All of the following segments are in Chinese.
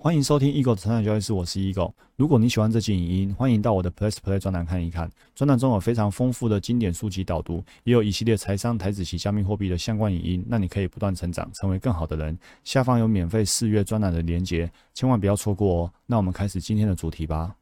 欢迎收听 Eagle 的成长交易室，我是 Eagle。如果你喜欢这期影音，欢迎到我的 Plus Play 专栏看一看。专栏中有非常丰富的经典书籍导读，也有一系列财商、台子及加密货币的相关影音，让你可以不断成长，成为更好的人。下方有免费试阅专栏的连结，千万不要错过哦。那我们开始今天的主题吧。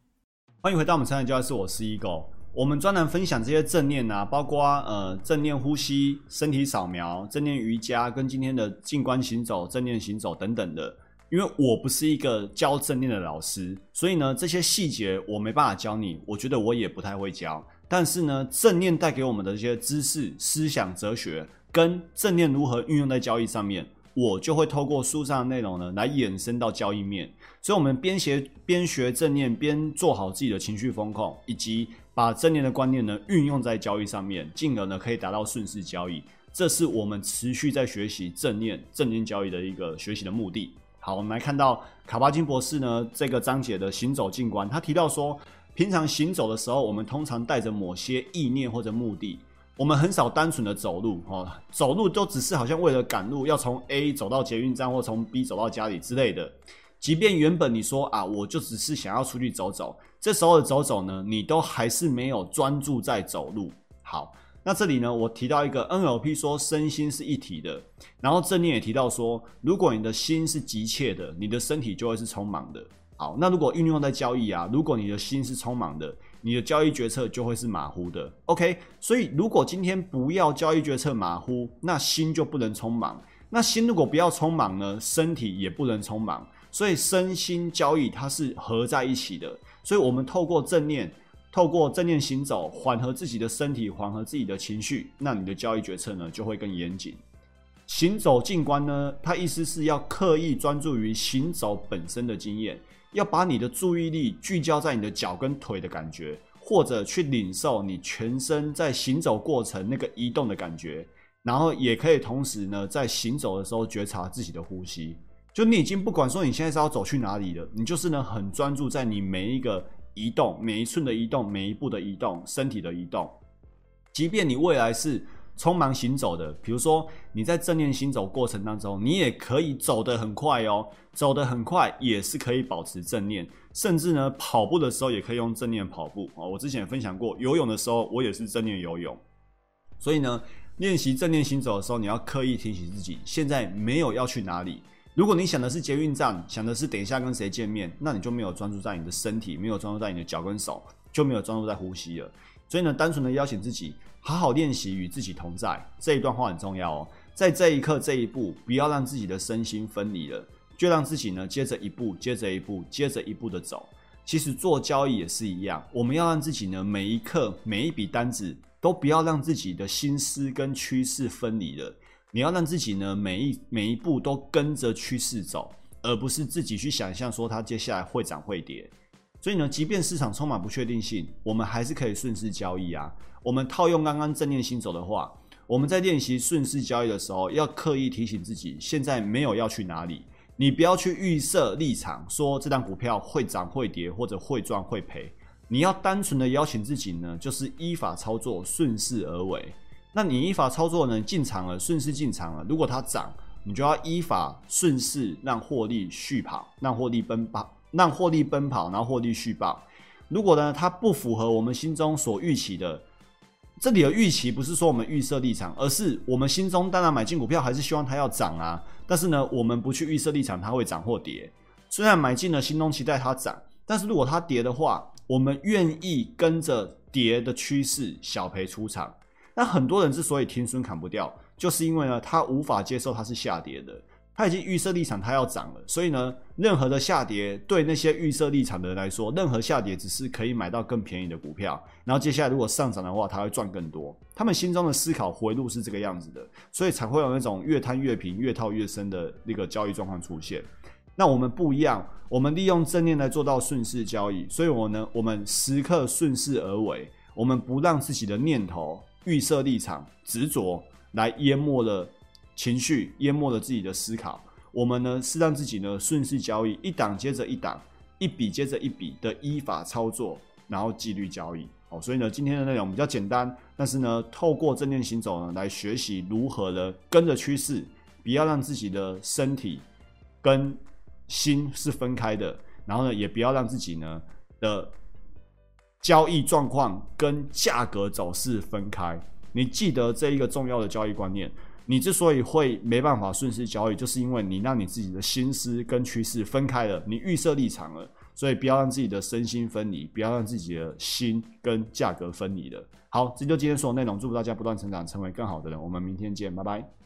欢迎回到我们成长交易室，我是 Eagle。我们专栏分享这些正念啊，包括呃正念呼吸、身体扫描、正念瑜伽，跟今天的静观行走、正念行走等等的。因为我不是一个教正念的老师，所以呢，这些细节我没办法教你。我觉得我也不太会教。但是呢，正念带给我们的这些知识、思想、哲学，跟正念如何运用在交易上面，我就会透过书上的内容呢，来衍生到交易面。所以，我们边学边学正念，边做好自己的情绪风控，以及把正念的观念呢运用在交易上面，进而呢可以达到顺势交易。这是我们持续在学习正念、正念交易的一个学习的目的。好，我们来看到卡巴金博士呢这个章节的行走静观，他提到说，平常行走的时候，我们通常带着某些意念或者目的，我们很少单纯的走路哦，走路都只是好像为了赶路，要从 A 走到捷运站或从 B 走到家里之类的。即便原本你说啊，我就只是想要出去走走，这时候的走走呢，你都还是没有专注在走路。好。那这里呢，我提到一个 NLP 说身心是一体的，然后正念也提到说，如果你的心是急切的，你的身体就会是匆忙的。好，那如果运用在交易啊，如果你的心是匆忙的，你的交易决策就会是马虎的。OK，所以如果今天不要交易决策马虎，那心就不能匆忙。那心如果不要匆忙呢，身体也不能匆忙。所以身心交易它是合在一起的。所以我们透过正念。透过正念行走，缓和自己的身体，缓和自己的情绪，那你的交易决策呢就会更严谨。行走静观呢，它意思是要刻意专注于行走本身的经验，要把你的注意力聚焦在你的脚跟腿的感觉，或者去领受你全身在行走过程那个移动的感觉，然后也可以同时呢，在行走的时候觉察自己的呼吸。就你已经不管说你现在是要走去哪里了，你就是呢很专注在你每一个。移动每一寸的移动，每一步的移动，身体的移动，即便你未来是匆忙行走的，比如说你在正念行走过程当中，你也可以走得很快哦，走得很快也是可以保持正念，甚至呢跑步的时候也可以用正念跑步哦。我之前也分享过，游泳的时候我也是正念游泳，所以呢练习正念行走的时候，你要刻意提醒自己，现在没有要去哪里。如果你想的是捷运站，想的是等一下跟谁见面，那你就没有专注在你的身体，没有专注在你的脚跟手，就没有专注在呼吸了。所以呢，单纯的邀请自己好好练习与自己同在，这一段话很重要哦。在这一刻这一步，不要让自己的身心分离了，就让自己呢接着一步，接着一步，接着一步的走。其实做交易也是一样，我们要让自己呢每一刻每一笔单子都不要让自己的心思跟趋势分离了。你要让自己呢，每一每一步都跟着趋势走，而不是自己去想象说它接下来会涨会跌。所以呢，即便市场充满不确定性，我们还是可以顺势交易啊。我们套用刚刚正念行走的话，我们在练习顺势交易的时候，要刻意提醒自己，现在没有要去哪里。你不要去预设立场，说这张股票会涨会跌，或者会赚会赔。你要单纯的邀请自己呢，就是依法操作，顺势而为。那你依法操作呢？进场了，顺势进场了。如果它涨，你就要依法顺势让获利续跑，让获利奔跑，让获利奔跑，然后获利续报。如果呢，它不符合我们心中所预期的，这里的预期不是说我们预设立场，而是我们心中当然买进股票还是希望它要涨啊。但是呢，我们不去预设立场，它会涨或跌。虽然买进了，心中期待它涨，但是如果它跌的话，我们愿意跟着跌的趋势小赔出场。那很多人之所以停损砍不掉，就是因为呢，他无法接受它是下跌的，他已经预设立场，它要涨了，所以呢，任何的下跌对那些预设立场的人来说，任何下跌只是可以买到更便宜的股票，然后接下来如果上涨的话，他会赚更多。他们心中的思考回路是这个样子的，所以才会有那种越摊越平、越套越深的那个交易状况出现。那我们不一样，我们利用正念来做到顺势交易，所以我呢，我们时刻顺势而为，我们不让自己的念头。预设立场、执着来淹没了情绪，淹没了自己的思考。我们呢是让自己呢顺势交易，一档接着一档，一笔接着一笔的依法操作，然后纪律交易。哦，所以呢今天的内容比较简单，但是呢透过正念行走呢来学习如何的跟着趋势，不要让自己的身体跟心是分开的，然后呢，也不要让自己呢的交易状况跟价格走势分开。你记得这一个重要的交易观念。你之所以会没办法顺势交易，就是因为你让你自己的心思跟趋势分开了，你预设立场了，所以不要让自己的身心分离，不要让自己的心跟价格分离了。好，这就今天所有内容，祝福大家不断成长，成为更好的人。我们明天见，拜拜。